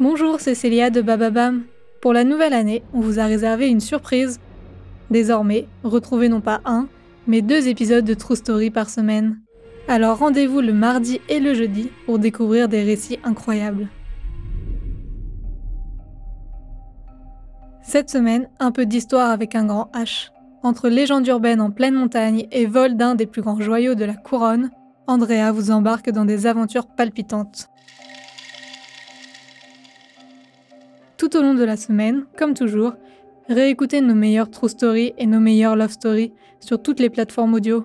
Bonjour, c'est Célia de Bababam. Pour la nouvelle année, on vous a réservé une surprise. Désormais, retrouvez non pas un, mais deux épisodes de True Story par semaine. Alors rendez-vous le mardi et le jeudi pour découvrir des récits incroyables. Cette semaine, un peu d'histoire avec un grand H. Entre légende urbaine en pleine montagne et vol d'un des plus grands joyaux de la couronne, Andrea vous embarque dans des aventures palpitantes. Tout au long de la semaine, comme toujours, réécoutez nos meilleures true stories et nos meilleures love stories sur toutes les plateformes audio.